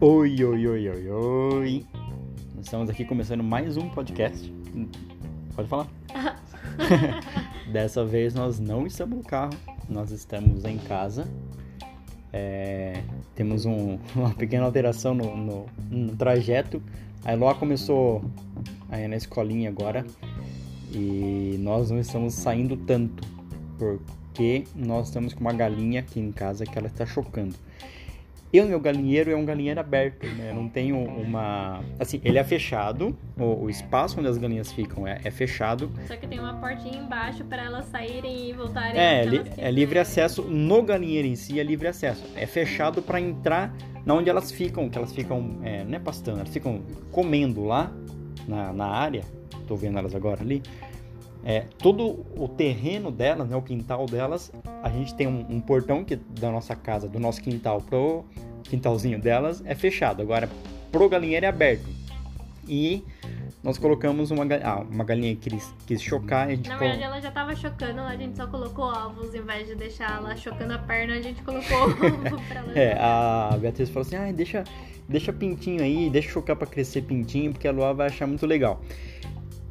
Oi, oi, oi, oi, oi. Estamos aqui começando mais um podcast. Pode falar? Dessa vez nós não estamos no carro, nós estamos em casa. É, temos um, uma pequena alteração no, no, no trajeto. A Eloá começou aí na escolinha agora e nós não estamos saindo tanto porque nós estamos com uma galinha aqui em casa que ela está chocando. Eu, meu galinheiro é um galinheiro aberto, né? Eu não tenho uma. Assim, ele é fechado, o, o espaço onde as galinhas ficam é, é, fechado. Só que tem uma portinha embaixo para elas saírem e voltarem. É, li, é livre acesso no galinheiro em si, é livre acesso. É fechado para entrar na onde elas ficam, que elas ficam, é, não é pastando, elas ficam comendo lá na, na área. Tô vendo elas agora ali. É, todo o terreno delas, né, o quintal delas, a gente tem um, um, portão que da nossa casa, do nosso quintal pro quintalzinho delas é fechado. Agora pro galinheiro é aberto. E nós colocamos uma, ah, uma galinha que quis, quis chocar. A gente Na verdade, ela já tava chocando, a gente só colocou ovos, em vez de deixar ela chocando a perna, a gente colocou ovo pra ela. É, a Beatriz falou assim: ah, deixa, deixa pintinho aí, deixa chocar pra crescer pintinho, porque a Lua vai achar muito legal.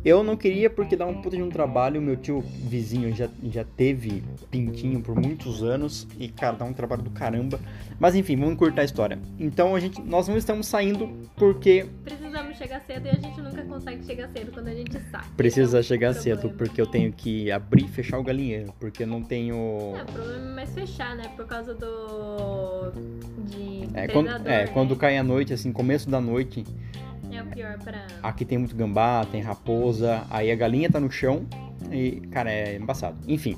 Eu não queria porque dá um puta de um trabalho. Meu tio vizinho já, já teve pintinho por muitos anos e, cara, dá um trabalho do caramba. Mas enfim, vamos encurtar a história. Então a gente, nós não estamos saindo porque. Precisamos chegar cedo e a gente nunca consegue chegar cedo quando a gente sai. Precisa é chegar cedo porque eu tenho que abrir e fechar o galinheiro. Porque eu não tenho. É, o problema é mais fechar, né? Por causa do. De. É, quando, é, né? quando cai a noite, assim, começo da noite é pior pra. Aqui tem muito gambá, tem raposa, aí a galinha tá no chão e, cara, é embaçado. Enfim.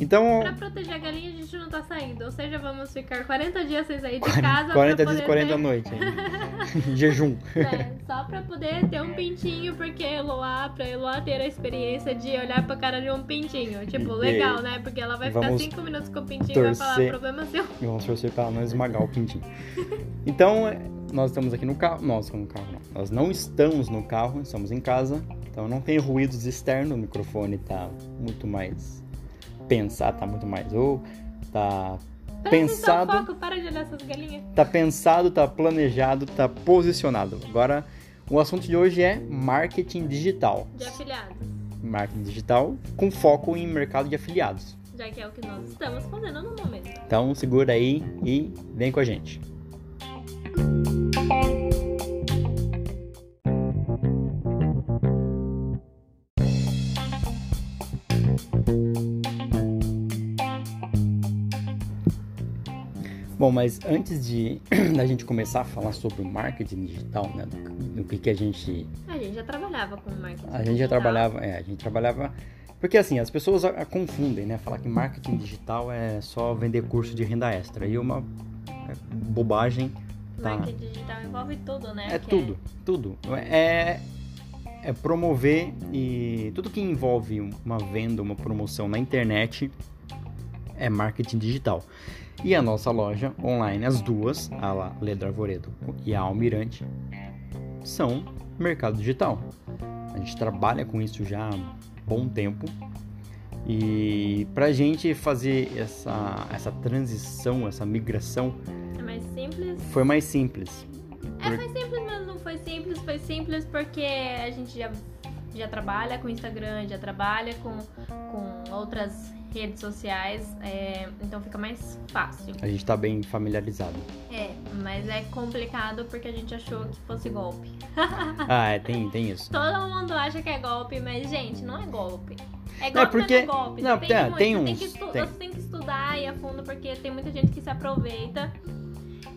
Então. Pra proteger a galinha, a gente não tá saindo. Ou seja, vamos ficar 40 dias sem sair de casa. 40 dias e 40 ter... noites. Jejum. É, só pra poder ter um pintinho, porque Eloá, pra Eloá ter a experiência de olhar pra cara de um pintinho. Tipo, legal, né? Porque ela vai ficar 5 minutos com o pintinho torcer... e vai falar, problema seu. Vamos torcer pra ela não esmagar o pintinho. Então, nós estamos aqui no carro. Nós no carro, não. Nós não estamos no carro, estamos em casa. Então não tem ruídos externos, o microfone tá muito mais pensado, tá muito mais. Ou tá pensado. Foco, para de olhar essas galinhas. Tá pensado, tá planejado, tá posicionado. Agora, o assunto de hoje é marketing digital. De afiliados. Marketing digital com foco em mercado de afiliados. Já que é o que nós estamos fazendo no momento. Então segura aí e vem com a gente. Bom, mas antes de da gente começar a falar sobre o marketing digital, né, do, do que, que a gente a gente já trabalhava com marketing. A gente já trabalhava, é, a gente trabalhava porque assim, as pessoas a, a confundem, né, falar que marketing digital é só vender curso de renda extra e uma é, bobagem. Tá? Marketing digital envolve tudo, né? É que tudo, é... tudo. É é promover e tudo que envolve uma venda, uma promoção na internet é marketing digital. E a nossa loja online, as duas, a Ledra Arvoredo e a Almirante, são mercado digital. A gente trabalha com isso já há bom tempo. E pra gente fazer essa, essa transição, essa migração. É mais simples? Foi mais simples. É, foi simples, mas não foi simples. Foi simples porque a gente já, já trabalha com Instagram, já trabalha com, com outras redes sociais, é, então fica mais fácil. A gente tá bem familiarizado. É, mas é complicado porque a gente achou que fosse golpe. ah, é, tem, tem isso. Todo mundo acha que é golpe, mas, gente, não é golpe. É golpe, é porque... não é golpe. Não, tem, é, tem, uns... Tem que, tem. Você tem que estudar e a fundo porque tem muita gente que se aproveita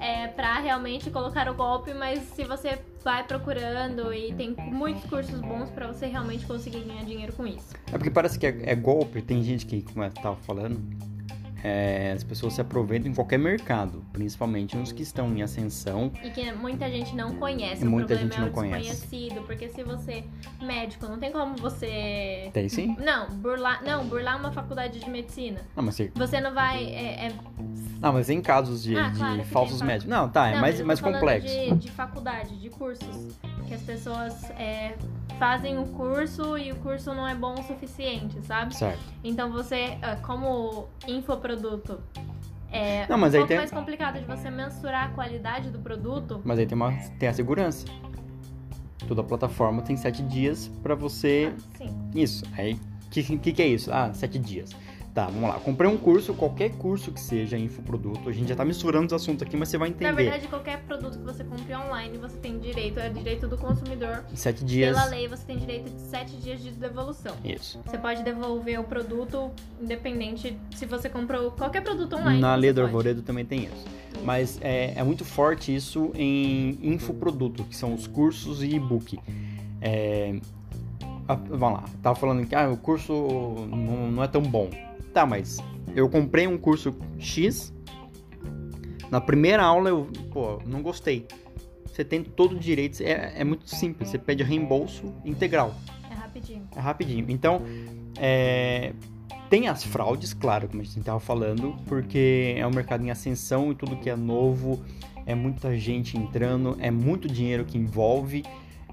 é, para realmente colocar o golpe, mas se você vai procurando e tem muitos cursos bons para você realmente conseguir ganhar dinheiro com isso. É porque parece que é, é golpe, tem gente que, como eu tava falando, é, as pessoas se aproveitam em qualquer mercado, principalmente nos que estão em ascensão. E que muita gente não conhece. Muita gente não é conhece. desconhecido, porque se você médico, não tem como você. Tem sim? Não, burlar, não, burlar uma faculdade de medicina. Não, mas você... você não vai. É, é... Não, mas em casos de, ah, de claro falsos médicos. Não, tá, é não, mais, mais complexo. De, de faculdade, de cursos que as pessoas é, fazem o curso e o curso não é bom o suficiente, sabe? Certo. Então você, ah, como infoproduto, é Não, mas um aí pouco tem- mais complicado de você mensurar a qualidade do produto. Mas aí tem, uma, tem a segurança. Toda plataforma tem sete dias pra você. Sim. Isso. Aí, o que, que, que é isso? Ah, sete dias. Tá, vamos lá. Comprei um curso, qualquer curso que seja infoproduto. A gente já tá misturando os assuntos aqui, mas você vai entender. Na verdade, qualquer produto que você compre online, você tem direito, é direito do consumidor. Sete dias. Pela lei, você tem direito de 7 dias de devolução. Isso. Você pode devolver o produto, independente se você comprou qualquer produto online. Na lei do pode. Arvoredo também tem isso. Mas é, é muito forte isso em infoproduto, que são os cursos e e-book. É, a- vamos lá, tava falando que ah, o curso não, não é tão bom. Tá, mas eu comprei um curso X. Na primeira aula eu, pô, não gostei. Você tem todo o direito, é, é muito simples. Você pede reembolso integral. É rapidinho. É rapidinho. Então, é, tem as fraudes, claro, como a gente estava falando, porque é um mercado em ascensão e tudo que é novo, é muita gente entrando, é muito dinheiro que envolve.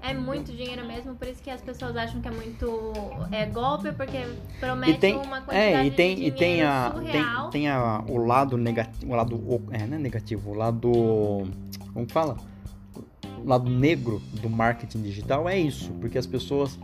É muito dinheiro mesmo, por isso que as pessoas acham que é muito é, golpe, porque promete tem, uma quantidade é, e tem, de e tem, dinheiro a, tem, surreal. tem a, o lado negativo, o lado, é, não é negativo, o lado, como fala? O lado negro do marketing digital é isso, porque as pessoas,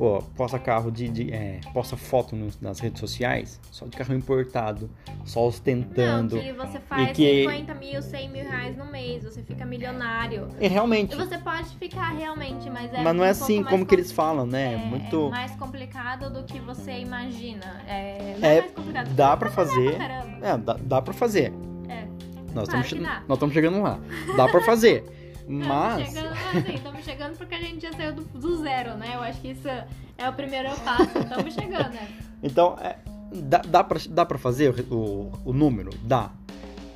pô, posta carro de, de é, posta foto nos- nas redes sociais, só de carro importado, só ostentando. Não, que você faz que- 50 mil, 100 mil reais no mês, você fica milionário. E realmente, E você pode ficar realmente, mas é mas não é um assim como que eles falam, né? É, muito é mais complicado do que você imagina. É, não É, é mais complicado. dá trabalhar fazer. pra. É, dá, dá pra fazer. É. Nós Claro estamos dá. nós estamos chegando lá. Dá pra fazer. Mas Estamos chegando, assim, estamos chegando porque a gente já saiu do, do zero, né? Eu acho que isso é o primeiro passo. Estamos chegando, né? Então, é, dá, dá, pra, dá pra fazer o, o, o número? Dá.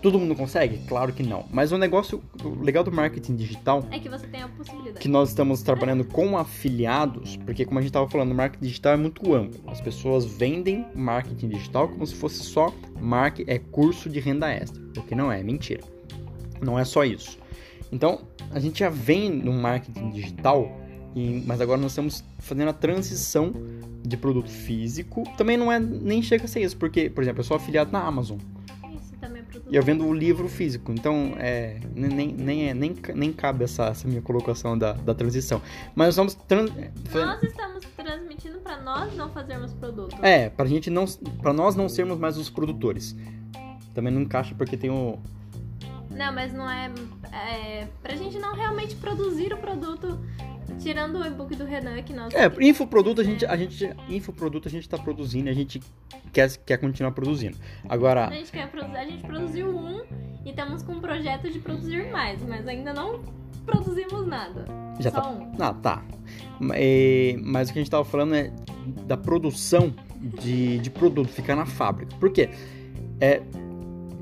Todo mundo consegue? Claro que não. Mas o negócio, o legal do marketing digital, É que você tem a possibilidade. que nós estamos trabalhando com afiliados, porque como a gente estava falando, o marketing digital é muito amplo. As pessoas vendem marketing digital como se fosse só mark é curso de renda extra, o que não é mentira. Não é só isso. Então, a gente já vem no marketing digital, mas agora nós estamos fazendo a transição de produto físico. Também não é nem chega a ser isso, porque, por exemplo, eu sou afiliado na Amazon. Isso também é produto. E eu vendo o livro físico, então é, nem, nem, é, nem, nem cabe essa, essa minha colocação da, da transição. Mas nós estamos. Trans, fazendo- Nós estamos transmitindo pra nós não fazermos produto. é, pra gente não. Pra nós não sermos mais os produtores. Também não encaixa porque tem o. Não, mas não é, é. Pra gente não realmente produzir o produto. Tirando o e-book do Renan, que nós. É, infoproduto a gente, a gente. Infoproduto a gente tá produzindo e a gente quer, quer continuar produzindo. Agora. A gente quer produzir, a gente produziu um e estamos com um projeto de produzir mais, mas ainda não produzimos nada. Já Só tá. um. Ah, tá. É, mas o que a gente tava falando é da produção de, de produto, ficar na fábrica. Por quê? É,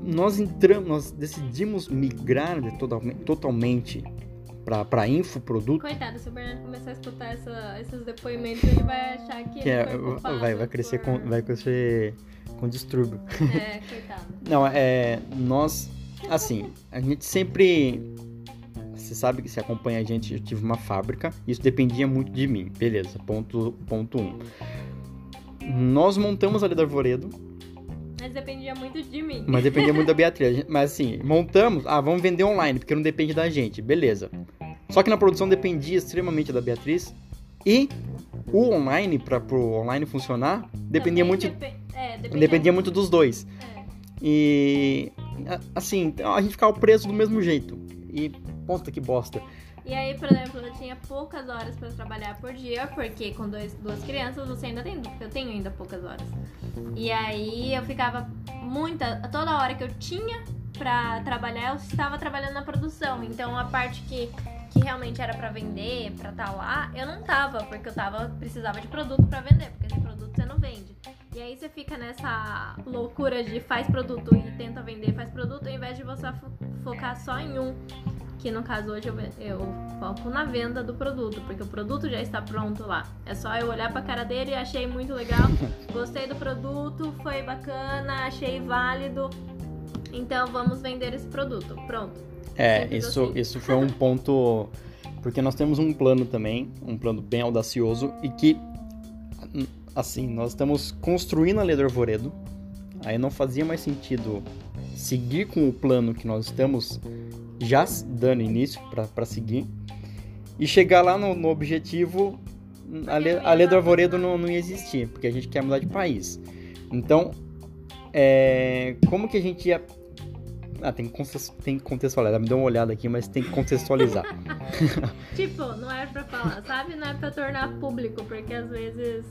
nós entramos, nós decidimos migrar de totalmente, totalmente para infoproduto, Coitado, se o Bernardo começar a escutar essa- esses depoimentos, ele vai achar que, é, vai, vai crescer por- com, vai crescer com distúrbio. É, coitado. Não, é. Nós. Assim, a gente sempre. Você sabe que se acompanha a gente, eu tive uma fábrica, isso dependia muito de mim. Beleza, ponto, ponto um. Nós montamos ali da Arvoredo, Mas dependia muito de mim. mas dependia muito da Beatriz. Mas assim, montamos, ah, vamos vender online, porque não depende da gente, beleza. Só que na produção dependia extremamente da Beatriz. E o online, para pro online funcionar, dependia Também muito, é, dependia, dependia muito dos dois. É. E assim, então, a gente ficava preso do mesmo jeito. E ponta que bosta. E aí, por exemplo, eu tinha poucas horas pra trabalhar por dia, porque com dois, duas crianças você ainda tem, eu tenho ainda poucas horas. E aí eu ficava muita, toda hora que eu tinha pra trabalhar, eu estava trabalhando na produção. Então a parte que, que realmente era pra vender, pra estar lá, eu não tava, porque eu tava, precisava de produto pra vender, porque sem produto você não vende. E aí você fica nessa loucura de faz produto e tenta vender, faz produto, ao invés de você fo- focar só em um que no caso hoje eu, eu foco na venda do produto, porque o produto já está pronto lá. É só eu olhar pra cara dele e achei muito legal, gostei do produto, foi bacana, achei válido. Então vamos vender esse produto. Pronto. É, isso, isso foi um ponto Porque nós temos um plano também, um plano bem audacioso e que, assim, nós estamos construindo a Lei do Arvoredo. Aí não fazia mais sentido seguir com o plano que nós estamos já dando início para seguir e chegar lá no, no objetivo, a lei, a lei do arvoredo não, não ia existir, porque a gente quer mudar de país. Então, é, como que a gente ia. Ah, tem que, contextualizar. Me dá uma olhada aqui, mas tem que contextualizar. tipo, não é pra falar, sabe? Não é pra tornar público, porque às vezes.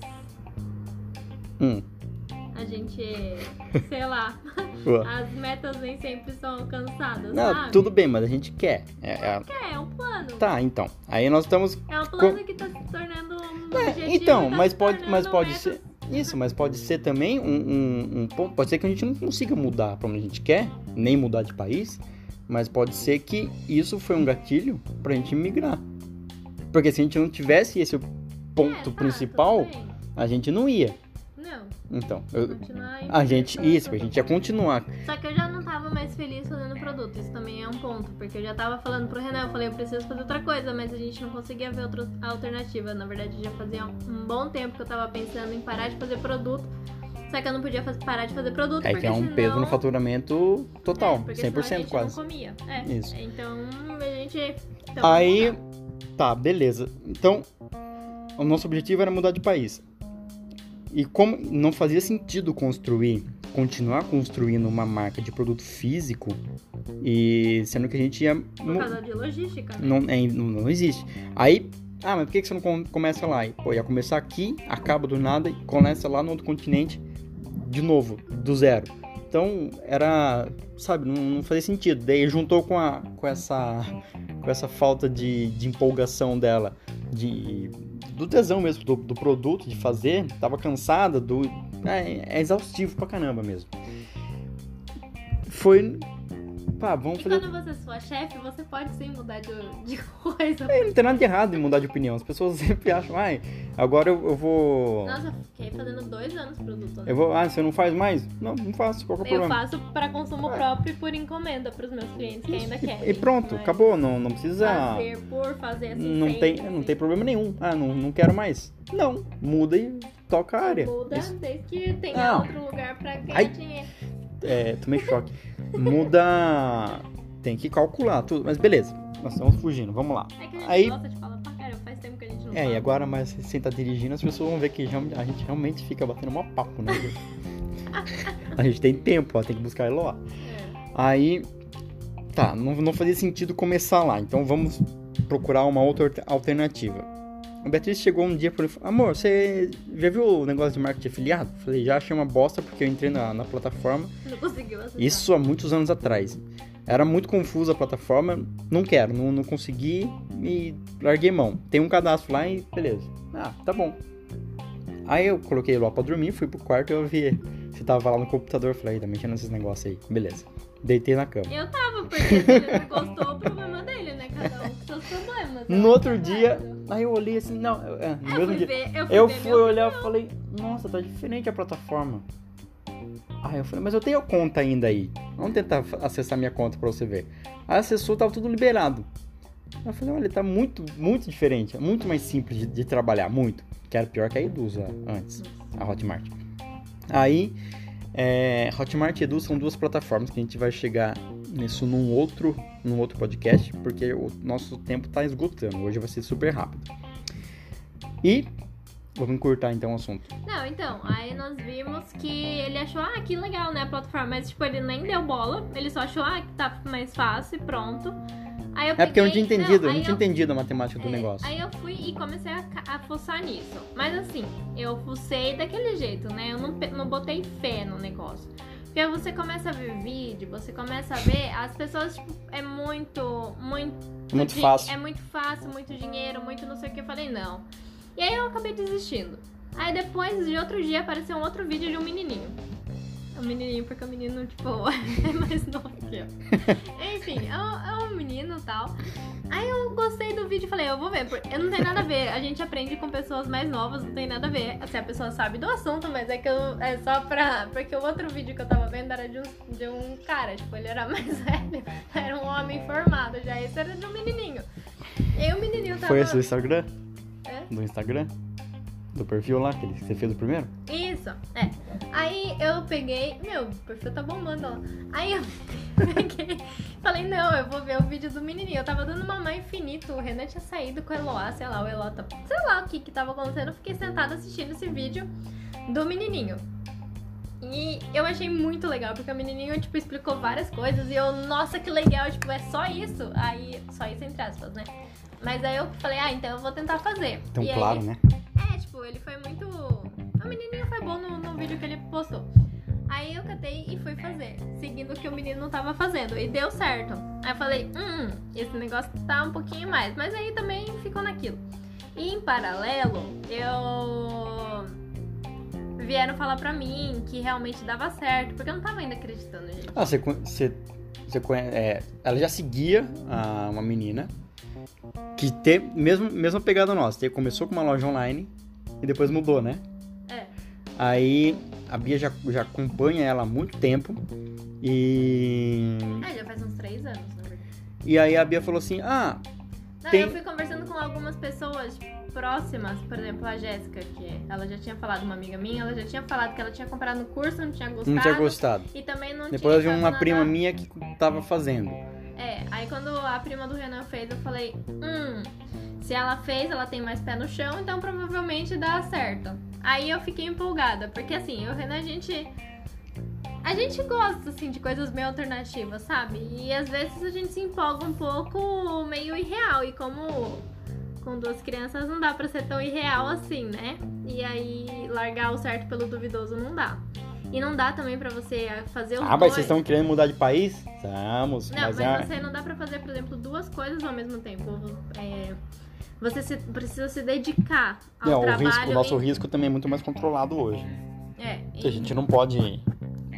Hum a gente, sei lá, as metas nem sempre são alcançadas. Não, sabe? tudo bem, mas a gente quer. É, é... quer, é um plano. Tá, então. Aí nós estamos. É um plano com... que tá se tornando um é, objetivo Então, tá mas pode, mas pode metas. ser. Isso, mas pode ser também um, um, um ponto. Pode ser que a gente não consiga mudar para onde a gente quer, nem mudar de país, mas pode ser que isso foi um gatilho pra gente migrar. Porque se a gente não tivesse esse ponto é, tá, principal, a gente não ia. Então, eu, a gente, isso, a gente ia continuar. Só que eu já não tava mais feliz fazendo produto, isso também é um ponto, porque eu já tava falando pro Renan, eu falei, eu preciso fazer outra coisa, mas a gente não conseguia ver outra alternativa. Na verdade, já fazia um bom tempo que eu tava pensando em parar de fazer produto, só que eu não podia fazer, parar de fazer produto. É que é um senão... peso no faturamento total, é, porque 100% a gente quase. Não comia. É, isso. Então, a gente. Então, Aí, tá, beleza. Então, o nosso objetivo era mudar de país. E como não fazia sentido construir, continuar construindo uma marca de produto físico, e sendo que a gente ia. Por causa de logística. Né? Não, é, não, não existe. Aí, ah, mas por que você não começa lá? E, pô, ia começar aqui, acaba do nada e começa lá no outro continente de novo, do zero. Então era, sabe, não, não fazia sentido. Daí juntou com, a, com, essa, com essa falta de, de empolgação dela, de do tesão mesmo, do, do produto, de fazer, tava cansada, do. É, é, exaustivo pra caramba mesmo. Foi. Pá, vamos e fazer. quando você for chefe, você pode sim mudar de, de coisa. É, não tem nada de errado em mudar de opinião. As pessoas sempre acham, ai, agora eu, eu vou. Nossa, eu fiquei fazendo dois anos produto. Né? Eu vou, ah, você não faz mais? Não, não faço, qual é o eu problema? Eu faço para consumo é. próprio e por encomenda pros meus clientes que ainda querem. E pronto, acabou, não, não precisa. Fazer por fazer assim. Não, tem, assim. não tem problema nenhum. Ah, não, não quero mais. Não, muda e toca a área. Muda Isso. desde que tenha outro lugar pra ganhar Ai. dinheiro. É, tomei choque. Muda. Tem que calcular tudo, mas beleza. Nós estamos fugindo, vamos lá. É que a gente Aí, gosta de falar pra caramba, faz tempo que a gente não é, fala. e agora, mas sem estar dirigindo, as pessoas vão ver que a gente realmente fica batendo mó papo, né? a gente tem tempo, ó, tem que buscar Eloá. É. Aí, tá, não, não fazia sentido começar lá, então vamos procurar uma outra alternativa. A Beatriz chegou um dia e falou: Amor, você já viu o negócio de marketing afiliado? Falei: Já achei uma bosta porque eu entrei na, na plataforma. Não conseguiu acessar. Isso há muitos anos atrás. Era muito confusa a plataforma, não quero, não, não consegui e larguei mão. Tem um cadastro lá e beleza. Ah, tá bom. Aí eu coloquei lá pra dormir, fui pro quarto e eu vi. Você tava lá no computador, falei, tá mexendo nesses negócios aí. Beleza. Deitei na cama. Eu tava, porque se ele não gostou, o problema dele, né? Cada um com seus problemas. No outro dia, aí eu olhei assim, não, é, no eu mesmo fui dia. ver, eu fui, Eu fui olhar e falei, nossa, tá diferente a plataforma. Aí eu falei, mas eu tenho a conta ainda aí. Vamos tentar acessar minha conta pra você ver. Aí acessou, tava tudo liberado. Eu falei, olha, tá muito, muito diferente. É muito mais simples de, de trabalhar, muito. Que era pior que a Edusa antes, a Hotmart. Aí, é, Hotmart e Edu são duas plataformas que a gente vai chegar nisso num outro, num outro podcast, porque o nosso tempo tá esgotando. Hoje vai ser super rápido. E vamos encurtar então o assunto. Não, então, aí nós vimos que ele achou, ah, que legal, né, a plataforma. Mas, tipo, ele nem deu bola. Ele só achou, ah, que tá mais fácil e pronto. Aí eu É porque eu não tinha peguei- entendido, eu aí não tinha entendido a matemática do É, negócio. Aí eu fui e comecei a, a fuçar nisso. Mas assim, eu fucei daquele jeito, né? Eu não, não botei fé no negócio. Porque você começa a ver vídeo, você começa a ver, as pessoas, tipo, é muito, muito... Muito di- fácil. É muito fácil, muito dinheiro, muito não sei o que. Eu falei, não. E aí eu acabei desistindo. Aí depois, de outro dia, apareceu um outro vídeo de um menininho. Um menininho, porque o menino, tipo, é mais novo que eu. Enfim, é um, é um menino e tal. Aí eu gostei do vídeo e falei, eu vou ver. porque Eu não tem nada a ver. A gente aprende com pessoas mais novas, não tem nada a ver. Se a pessoa sabe do assunto, mas é que eu, é só pra. Porque o outro vídeo que eu tava vendo era de um, de um cara, tipo, ele era mais velho. Era um homem formado já. Esse era de um menininho. E o menininho tava... Foi esse do Instagram? É? Do Instagram? Do perfil lá, que você fez o primeiro? Isso, é. Aí eu peguei. Meu, o perfil tá bombando lá. Aí eu peguei. Falei, não, eu vou ver o vídeo do menininho. Eu tava dando mamãe infinito. O Renan tinha saído com o Eloá, sei lá, o Eloá tá. Sei lá o que que tava acontecendo. Eu fiquei sentada assistindo esse vídeo do menininho. E eu achei muito legal, porque o menininho, tipo, explicou várias coisas e eu, nossa, que legal, tipo, é só isso? Aí, só isso entre aspas, né? Mas aí eu falei, ah, então eu vou tentar fazer. Então, e claro, aí, né? É, tipo, ele foi muito. Menininho foi bom no, no vídeo que ele postou. Aí eu catei e fui fazer, seguindo o que o menino tava fazendo. E deu certo. Aí eu falei, hum, esse negócio tá um pouquinho mais. Mas aí também ficou naquilo. E em paralelo, eu. Vieram falar pra mim que realmente dava certo, porque eu não tava ainda acreditando, gente. Ah, você, você, você conhece. É, ela já seguia a- uma menina que tem mesmo mesma pegada nossa. Começou com uma loja online e depois mudou, né? É. Aí a Bia já, já acompanha ela há muito tempo e. Ah, já faz uns três anos, na verdade. E aí a Bia falou assim: Ah, Não, Tem- eu fui conversando com algumas pessoas próximas, por exemplo, a Jéssica, que ela já tinha falado, uma amiga minha, ela já tinha falado que ela tinha comprado no curso, não tinha gostado. não tinha gostado. E também não Depois tinha uma nada- prima minha que tava fazendo. É, aí quando a prima do Renan fez, eu falei, hum, se ela fez, ela tem mais pé no chão, então provavelmente dá certo. Aí eu fiquei empolgada, porque assim, eu e o Renan, a gente. A gente gosta, assim, de coisas meio alternativas, sabe? E às vezes a gente se empolga um pouco meio irreal. E como com duas crianças não dá pra ser tão irreal assim, né? E aí largar o certo pelo duvidoso não dá. E não dá também pra você fazer os Ah, mas dois. vocês estão querendo mudar de país? Estamos. Não, mas mas, é- você não dá pra fazer, por exemplo, duas coisas ao mesmo tempo. É, você se- precisa se dedicar ao o, trabalho. risco, o nosso e- risco também é muito mais controlado hoje. É, Que a e- gente não pode.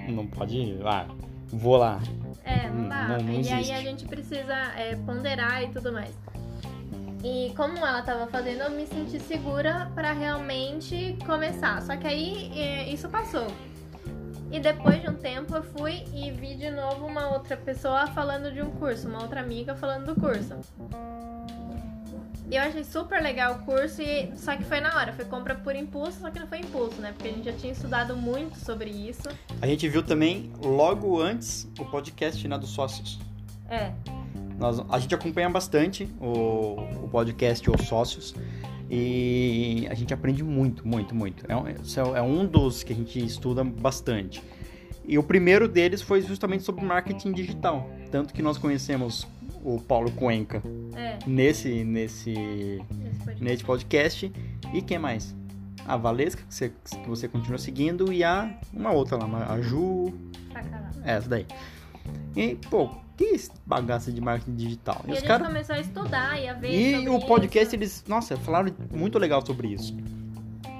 Não pode. Ah, vou lá. é, não Hum, dá. não- não e aí a gente precisa é, ponderar e tudo mais. E como ela tava fazendo, eu me senti segura pra realmente começar. Só que aí é, isso passou. E depois de um tempo eu fui e vi de novo uma outra pessoa falando de um curso, uma outra amiga falando do curso. E eu achei super legal o curso, e... só que foi na hora, foi compra por impulso, só que não foi impulso, né? Porque a gente já tinha estudado muito sobre isso. A gente viu também, logo antes, o podcast né, dos sócios. É, Nós, a gente acompanha bastante o, o podcast Os Sócios e a gente aprende muito, muito, muito. É, um- esse é um dos que a gente estuda bastante. E o primeiro deles foi justamente sobre marketing digital. Tanto que nós conhecemos o Paulo Cuenca é, nesse, nesse, esse podcast. nesse podcast. E quem mais? A Valesca, que você, que você continua seguindo, e a uma outra lá, a Ju, Pra caralho. essa daí. E, pô, que esse bagaço de marketing digital? E, os a gente caras começou a estudar e a ver e o podcast, isso. eles, nossa, falaram muito legal sobre isso.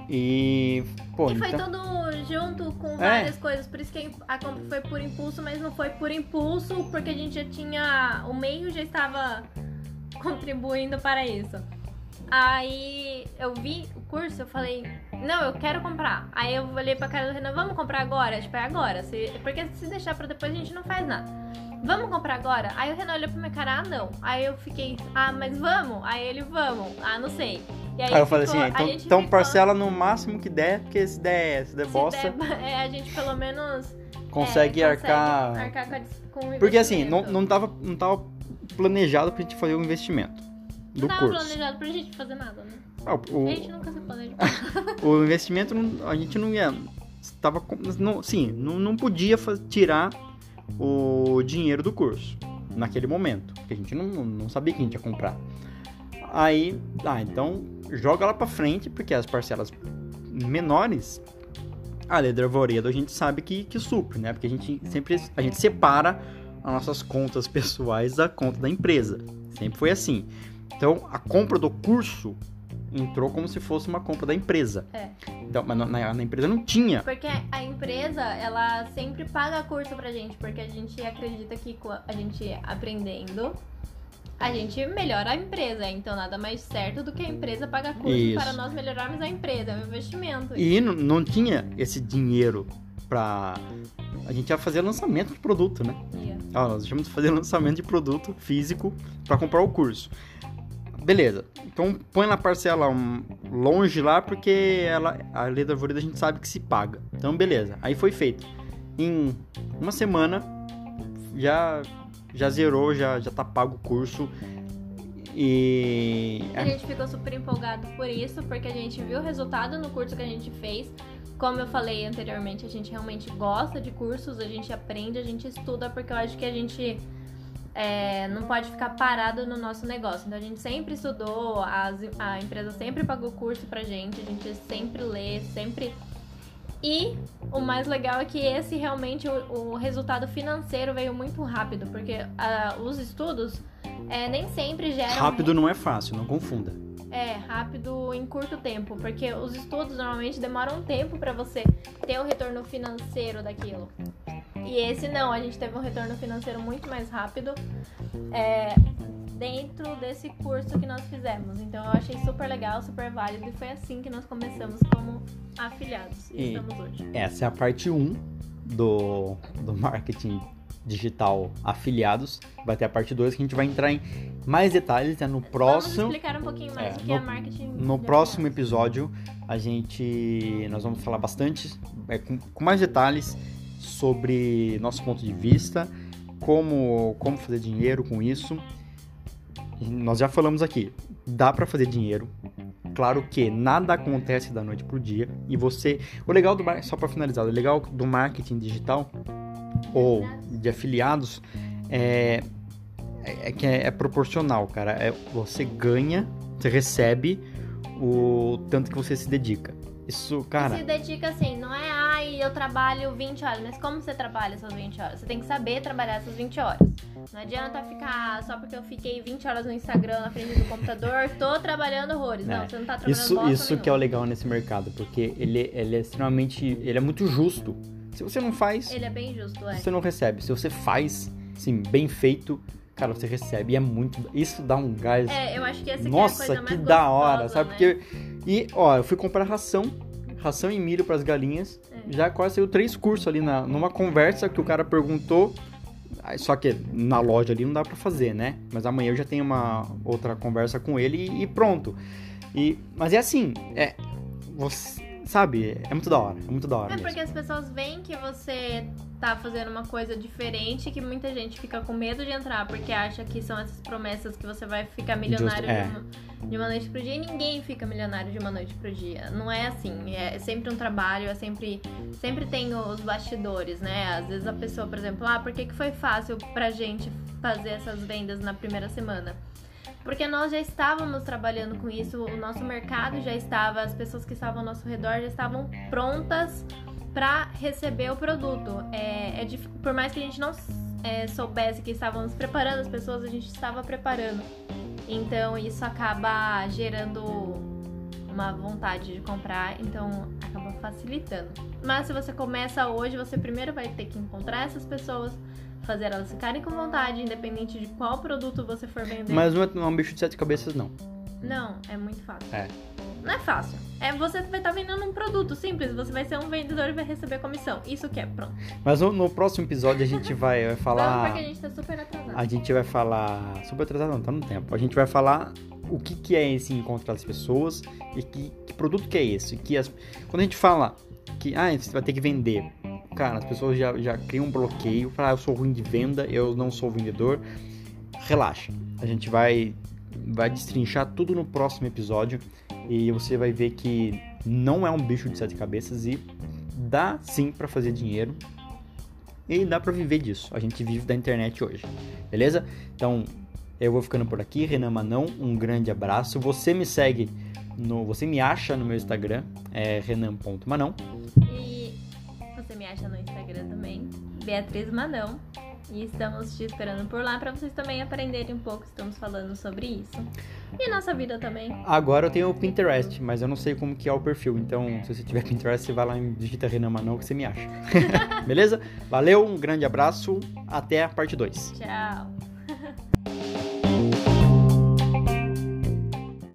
E, pô, E foi então, tudo junto com É. várias coisas. Por isso que a compra foi por impulso, mas não foi por impulso, porque a gente já tinha. O meio já estava contribuindo para isso. Aí eu vi o curso, eu falei, não, eu quero comprar. Aí eu olhei pra cara do Renan, vamos comprar agora? Tipo, é agora. Se- porque se deixar pra depois a gente não faz nada. Vamos comprar agora? Aí o Renan olhou pra minha cara, ah, não. Aí eu fiquei, ah, mas vamos? Aí ele, vamos. Ah, não sei. E aí eu falei assim, a então, então ficou- parcela no máximo que der, porque se der, se der se bosta, der, é, a gente pelo menos consegue é, arcar. arcar com, a com o Porque assim, não, não, tava, não tava planejado pra gente fazer o investimento do Não tava curso. planejado pra gente fazer nada, né? Ah, o, A gente nunca se planeja. o investimento, a gente não ia. Tava, não, sim, não, não podia tirar o dinheiro do curso naquele momento. Porque a gente não, não sabia que a gente ia comprar. Aí, ah, então joga lá pra frente, porque as parcelas menores, a Lei de Arvoredo a gente sabe que, que supre, né? Porque a gente sempre a gente separa as nossas contas pessoais da conta da empresa. Sempre foi assim. Então, a compra do curso entrou como se fosse uma compra da empresa. É. Então, mas na, na- empresa não tinha. Porque a empresa, ela sempre paga curso pra gente, porque a gente acredita que a gente aprendendo, a gente melhora a empresa. Então nada mais certo do que a empresa pagar curso Isso. para nós melhorarmos a empresa, é um investimento. E não, não tinha esse dinheiro pra. A gente ia fazer lançamento de produto, né? Ia. Ó, nós deixamos de fazer lançamento de produto físico para comprar o curso. beleza. Então põe na parcela um, longe lá, porque ela, a lei da arvorida a gente sabe que se paga. Então, beleza. Aí foi feito. Em uma semana, já, já zerou, já, já tá pago o curso. E. A gente ficou super empolgado por isso, porque a gente viu o resultado no curso que a gente fez. Como eu falei anteriormente, a gente realmente gosta de cursos, a gente aprende, a gente estuda, porque eu acho que a gente é, não pode ficar parado no nosso negócio. Então a gente sempre estudou, as, a empresa sempre pagou curso pra gente, a gente sempre lê, sempre. E o mais legal é que esse realmente, o, o resultado financeiro veio muito rápido, porque uh, os estudos é, nem sempre geram. Rápido não é fácil, não confunda. É, rápido em curto tempo, porque os estudos normalmente demoram um tempo para você ter o retorno financeiro daquilo. E esse não, a gente teve um retorno financeiro muito mais rápido é, dentro desse curso que nós fizemos. Então eu achei super legal, super válido e foi assim que nós começamos como afiliados e, e estamos hoje. Essa é a parte 1 do, do marketing digital afiliados. Vai ter a parte 2 que a gente vai entrar em mais detalhes né, no próximo. Vamos explicar um pouquinho mais é, o que no, é marketing. No próximo episódio a gente nós vamos falar bastante é, com, com mais detalhes sobre nosso ponto de vista, como, como fazer dinheiro com isso. Nós já falamos aqui, dá para fazer dinheiro. Claro que nada acontece da noite pro dia e você, o legal do só para finalizar, o legal do marketing digital ou de afiliados é, é, é que é, é, proporcional, cara. É, você ganha, você recebe o tanto que você se dedica. Isso, cara. Se dedica assim, não é, ai, eu trabalho 20 horas, mas como você trabalha essas 20 horas? Você tem que saber trabalhar essas 20 horas. Não adianta ficar só porque eu fiquei 20 horas no Instagram na frente do computador, tô trabalhando horrores. Não, é. você não tá trabalhando Isso, isso que é o legal nesse mercado, porque ele, ele é extremamente. Ele é muito justo. Se você não faz. Ele é bem justo, é. Você não recebe. Se você faz, assim, bem feito, cara, você recebe. E é muito. Isso dá um gás. É, eu acho que essa Nossa, é a coisa que mais da hora, sabe? Né? Porque. E, ó, eu fui comprar ração. Ração e milho para as galinhas. É. Já quase saiu três cursos ali na, numa conversa que o cara perguntou. Só que na loja ali não dá para fazer, né? Mas amanhã eu já tenho uma outra conversa com ele e, e pronto. E, mas é assim, é, você, sabe, é muito da hora, é muito da hora. É mesmo. porque as pessoas veem que você tá fazendo uma coisa diferente que muita gente fica com medo de entrar porque acha que são essas promessas que você vai ficar milionário é. de, uma, de, uma, noite pro dia e ninguém fica milionário de uma noite pro dia. Não é assim, é sempre um trabalho, é sempre sempre tem os bastidores, né? Às vezes a pessoa, por exemplo, ah, por que, que foi fácil pra gente fazer essas vendas na primeira semana? Porque nós já estávamos trabalhando com isso, o nosso mercado já estava, as pessoas que estavam ao nosso redor já estavam prontas para receber o produto. É, é por mais que a gente não é, soubesse que estávamos preparando as pessoas, a gente estava preparando. Então isso acaba gerando uma vontade de comprar, então acaba facilitando. Mas se você começa hoje, você primeiro vai ter que encontrar essas pessoas, fazer elas ficarem com vontade, independente de qual produto você for vender. Mas não é, não um bicho de sete cabeças, não. Não, é muito fácil. É. Não é fácil. É você vai estar tá vendendo um produto simples, você vai ser um vendedor e vai receber comissão. Isso que é, pronto. Mas no, no próximo episódio a gente vai, vai falar. Vamos porque a gente tá super atrasado. A gente vai falar. Super atrasado não, tá no tempo. A gente vai falar o que, que é esse encontrar as pessoas e que, que produto que é esse. Que as... Quando a gente fala que ah, você vai ter que vender cara, as pessoas já, já criam um bloqueio. Falar, ah, eu sou ruim de venda, eu não sou vendedor. Relaxa, a gente vai, vai destrinchar tudo no próximo episódio e você vai ver que não é um bicho de sete cabeças e dá sim para fazer dinheiro e dá para viver disso. A gente vive da internet hoje, beleza? Então eu vou ficando por aqui, Renan Manão, um grande abraço. Você me segue no, você me acha no meu Instagram, é renan.manão. Me acha no Instagram também, Beatriz Manão. E estamos te esperando por lá para vocês também aprenderem um pouco. Estamos falando sobre isso. E nossa vida também. Agora eu tenho o Pinterest, mas eu não sei como que é o perfil. Então, se você tiver Pinterest, você vai lá e digita Renan Manão que você me acha. Beleza? Valeu, um grande abraço. Até a parte 2. Tchau.